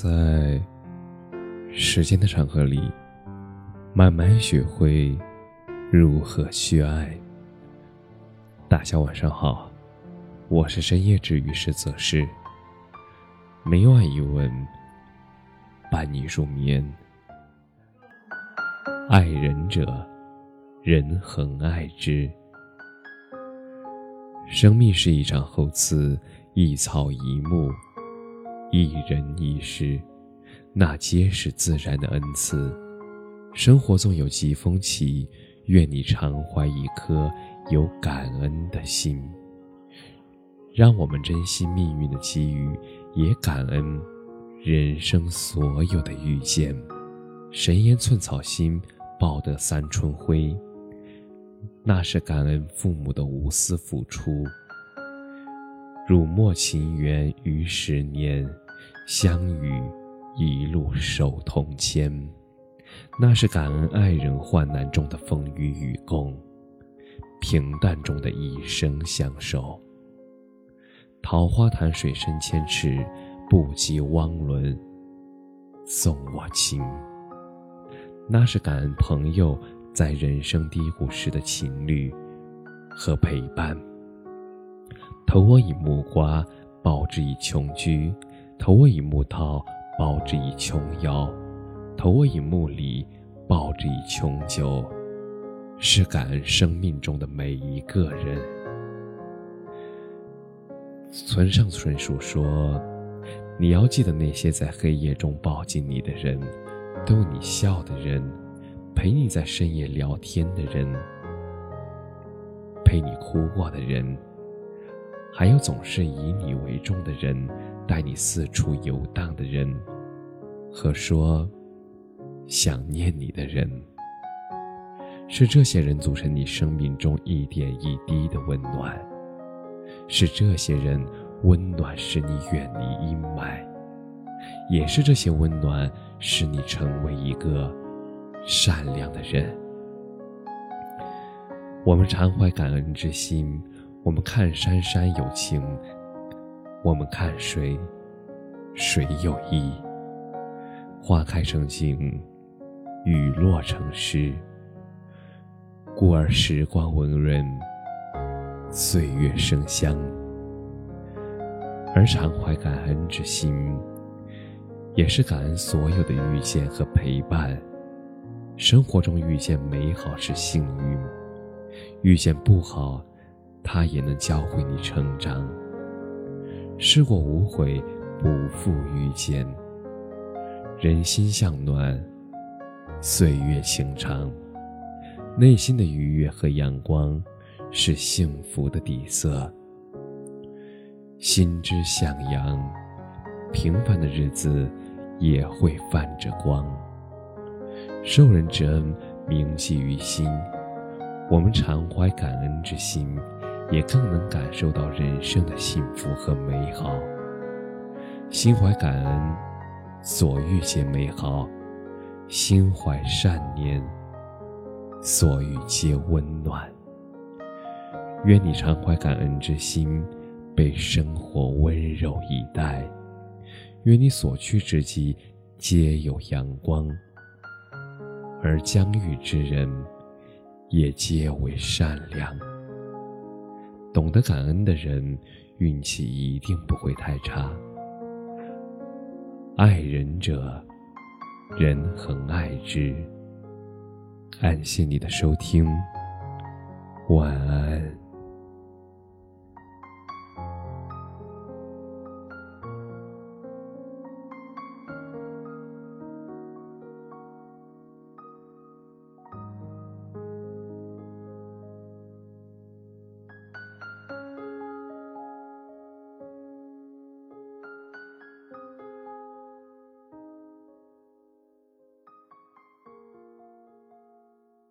在时间的长河里，慢慢学会如何去爱。大家晚上好，我是深夜治愈师泽师。每晚一问，伴你入眠。爱人者，人恒爱之。生命是一场厚赐，一草一木。一人一世，那皆是自然的恩赐。生活纵有疾风起，愿你常怀一颗有感恩的心。让我们珍惜命运的机遇，也感恩人生所有的遇见。谁言寸草心，报得三春晖？那是感恩父母的无私付出。辱没情缘于十年，相遇一路手同牵，那是感恩爱人患难中的风雨与共，平淡中的一生相守。桃花潭水深千尺，不及汪伦送我情。那是感恩朋友在人生低谷时的情侣和陪伴。投我以木瓜，报之以琼琚；投我以木桃，报之以琼瑶；投我以木李，报之以琼酒。是感恩生命中的每一个人。村上春树说：“你要记得那些在黑夜中抱紧你的人，逗你笑的人，陪你在深夜聊天的人，陪你哭过的人。”还有总是以你为重的人，带你四处游荡的人，和说想念你的人，是这些人组成你生命中一点一滴的温暖，是这些人温暖使你远离阴霾，也是这些温暖使你成为一个善良的人。我们常怀感恩之心。我们看山山有情，我们看水水有意。花开成景，雨落成诗。故而时光温润，岁月生香。而常怀感恩之心，也是感恩所有的遇见和陪伴。生活中遇见美好是幸运，遇见不好。他也能教会你成长。试过无悔，不负遇见。人心向暖，岁月情长。内心的愉悦和阳光，是幸福的底色。心之向阳，平凡的日子也会泛着光。受人之恩，铭记于心。我们常怀感恩之心。也更能感受到人生的幸福和美好。心怀感恩，所遇皆美好；心怀善念，所遇皆温暖。愿你常怀感恩之心，被生活温柔以待；愿你所去之际，皆有阳光，而将遇之人，也皆为善良。懂得感恩的人，运气一定不会太差。爱人者，人恒爱之。感谢你的收听，晚安。